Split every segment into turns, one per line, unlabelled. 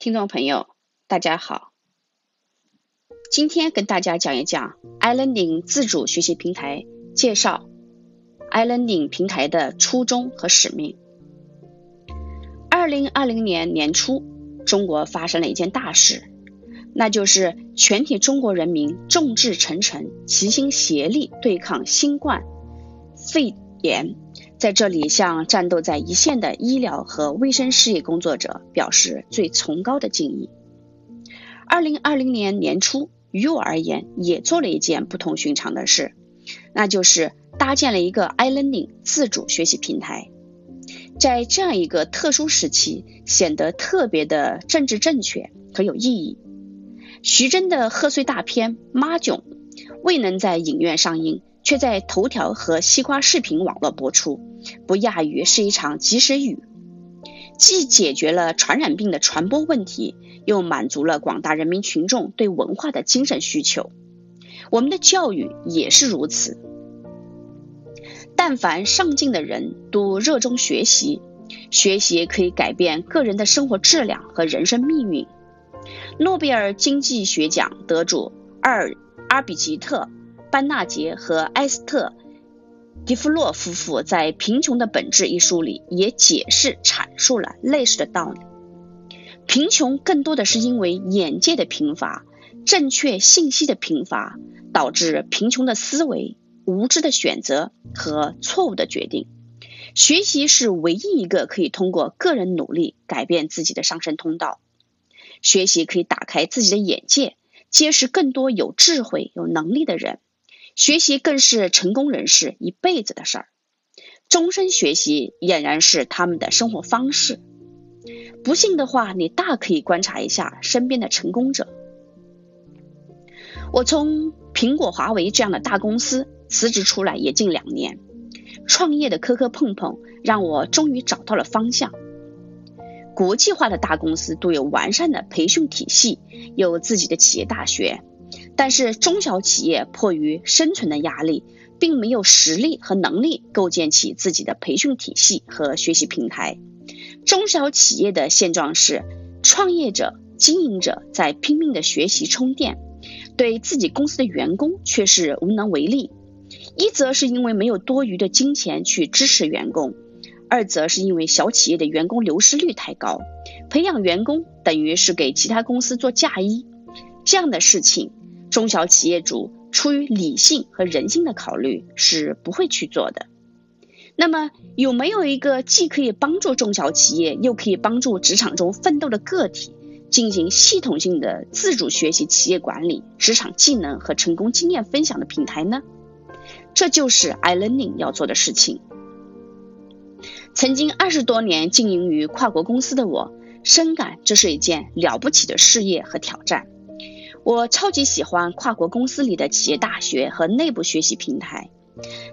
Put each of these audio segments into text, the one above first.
听众朋友，大家好，今天跟大家讲一讲 iLearning 自主学习平台介绍。iLearning 平台的初衷和使命。二零二零年年初，中国发生了一件大事，那就是全体中国人民众志成城，齐心协力对抗新冠肺炎。在这里，向战斗在一线的医疗和卫生事业工作者表示最崇高的敬意。二零二零年年初，于我而言，也做了一件不同寻常的事，那就是搭建了一个 iLearning 自主学习平台。在这样一个特殊时期，显得特别的政治正确和有意义。徐峥的贺岁大片《妈囧》未能在影院上映。却在头条和西瓜视频网络播出，不亚于是一场及时雨，既解决了传染病的传播问题，又满足了广大人民群众对文化的精神需求。我们的教育也是如此，但凡上进的人都热衷学习，学习可以改变个人的生活质量和人生命运。诺贝尔经济学奖得主二阿比吉特。班纳杰和埃斯特·迪夫洛夫妇在《贫穷的本质》一书里也解释阐述了类似的道理。贫穷更多的是因为眼界的贫乏、正确信息的贫乏，导致贫穷的思维、无知的选择和错误的决定。学习是唯一一个可以通过个人努力改变自己的上升通道。学习可以打开自己的眼界，结识更多有智慧、有能力的人。学习更是成功人士一辈子的事儿，终身学习俨然是他们的生活方式。不信的话，你大可以观察一下身边的成功者。我从苹果、华为这样的大公司辞职出来也近两年，创业的磕磕碰碰让我终于找到了方向。国际化的大公司都有完善的培训体系，有自己的企业大学。但是中小企业迫于生存的压力，并没有实力和能力构建起自己的培训体系和学习平台。中小企业的现状是，创业者、经营者在拼命的学习充电，对自己公司的员工却是无能为力。一则是因为没有多余的金钱去支持员工，二则是因为小企业的员工流失率太高，培养员工等于是给其他公司做嫁衣。这样的事情。中小企业主出于理性和人性的考虑是不会去做的。那么，有没有一个既可以帮助中小企业，又可以帮助职场中奋斗的个体进行系统性的自主学习企业管理、职场技能和成功经验分享的平台呢？这就是 iLearning 要做的事情。曾经二十多年经营于跨国公司的我，深感这是一件了不起的事业和挑战。我超级喜欢跨国公司里的企业大学和内部学习平台，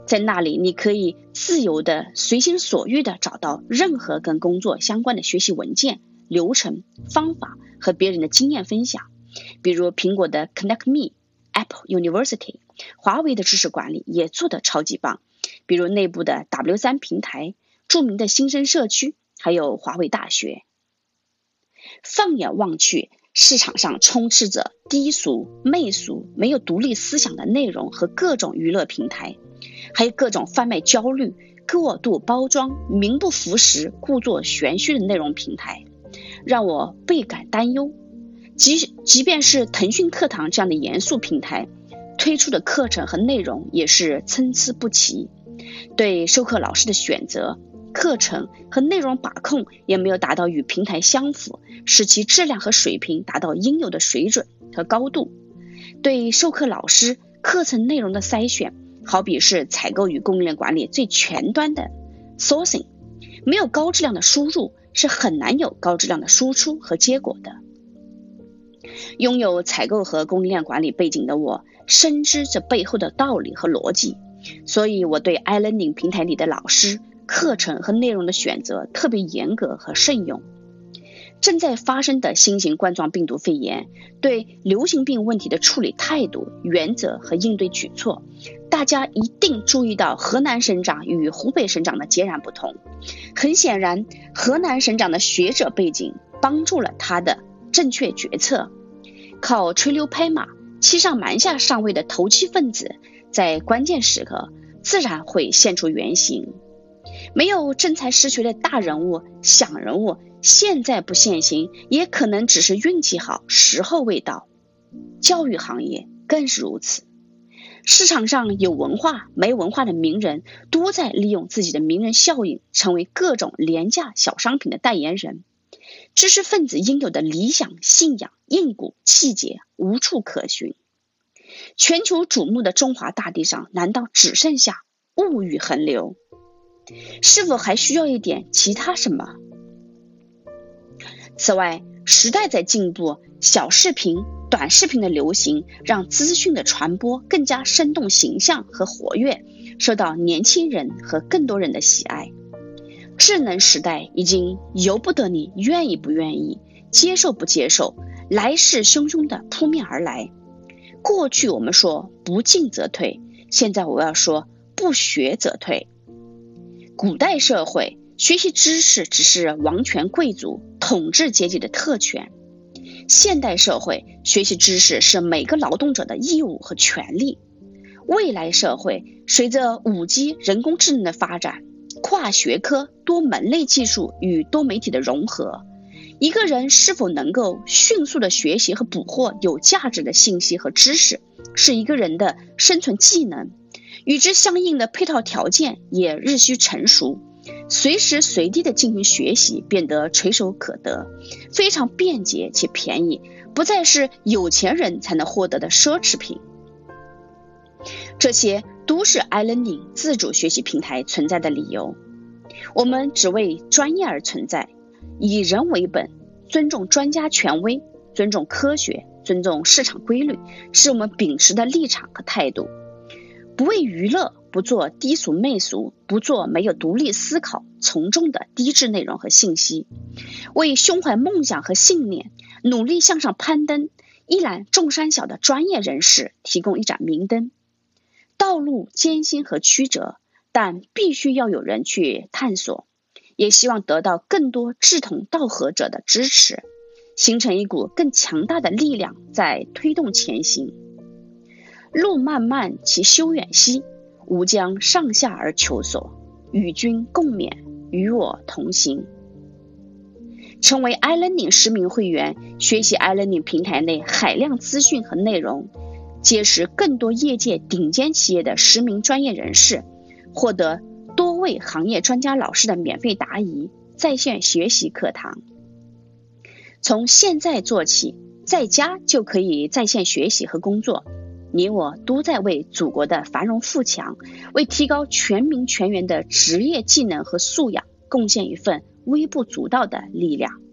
在那里你可以自由的、随心所欲的找到任何跟工作相关的学习文件、流程、方法和别人的经验分享。比如苹果的 Connect Me、Apple University，华为的知识管理也做得超级棒。比如内部的 W 三平台、著名的新生社区，还有华为大学。放眼望去。市场上充斥着低俗、媚俗、没有独立思想的内容和各种娱乐平台，还有各种贩卖焦虑、过度包装、名不符实、故作玄虚的内容平台，让我倍感担忧。即即便是腾讯课堂这样的严肃平台，推出的课程和内容也是参差不齐，对授课老师的选择。课程和内容把控也没有达到与平台相符，使其质量和水平达到应有的水准和高度。对授课老师课程内容的筛选，好比是采购与供应链管理最前端的 sourcing，没有高质量的输入，是很难有高质量的输出和结果的。拥有采购和供应链管理背景的我，深知这背后的道理和逻辑，所以我对 iLearning 平台里的老师。课程和内容的选择特别严格和慎用。正在发生的新型冠状病毒肺炎对流行病问题的处理态度、原则和应对举措，大家一定注意到河南省长与湖北省长的截然不同。很显然，河南省长的学者背景帮助了他的正确决策。靠吹牛拍马、欺上瞒下上位的投机分子，在关键时刻自然会现出原形。没有真才实学的大人物、小人物，现在不现形，也可能只是运气好，时候未到。教育行业更是如此。市场上有文化没文化的名人，都在利用自己的名人效应，成为各种廉价小商品的代言人。知识分子应有的理想、信仰、硬骨气节无处可寻。全球瞩目的中华大地上，难道只剩下物欲横流？是否还需要一点其他什么？此外，时代在进步，小视频、短视频的流行，让资讯的传播更加生动形象和活跃，受到年轻人和更多人的喜爱。智能时代已经由不得你愿意不愿意、接受不接受，来势汹汹的扑面而来。过去我们说不进则退，现在我要说不学则退。古代社会学习知识只是王权贵族、统治阶级的特权，现代社会学习知识是每个劳动者的义务和权利。未来社会随着五 G、人工智能的发展。跨学科、多门类技术与多媒体的融合，一个人是否能够迅速的学习和捕获有价值的信息和知识，是一个人的生存技能。与之相应的配套条件也日趋成熟，随时随地的进行学习变得垂手可得，非常便捷且便宜，不再是有钱人才能获得的奢侈品。这些。都是 iLearning 自主学习平台存在的理由。我们只为专业而存在，以人为本，尊重专家权威，尊重科学，尊重市场规律，是我们秉持的立场和态度。不为娱乐，不做低俗媚俗，不做没有独立思考、从众的低质内容和信息，为胸怀梦想和信念、努力向上攀登、一览众山小的专业人士提供一盏明灯。道路艰辛和曲折，但必须要有人去探索。也希望得到更多志同道合者的支持，形成一股更强大的力量，在推动前行。路漫漫其修远兮，吾将上下而求索，与君共勉，与我同行。成为 iLearning 实名会员，学习 iLearning 平台内海量资讯和内容。结识更多业界顶尖企业的实名专业人士，获得多位行业专家老师的免费答疑、在线学习课堂。从现在做起，在家就可以在线学习和工作。你我都在为祖国的繁荣富强，为提高全民全员的职业技能和素养，贡献一份微不足道的力量。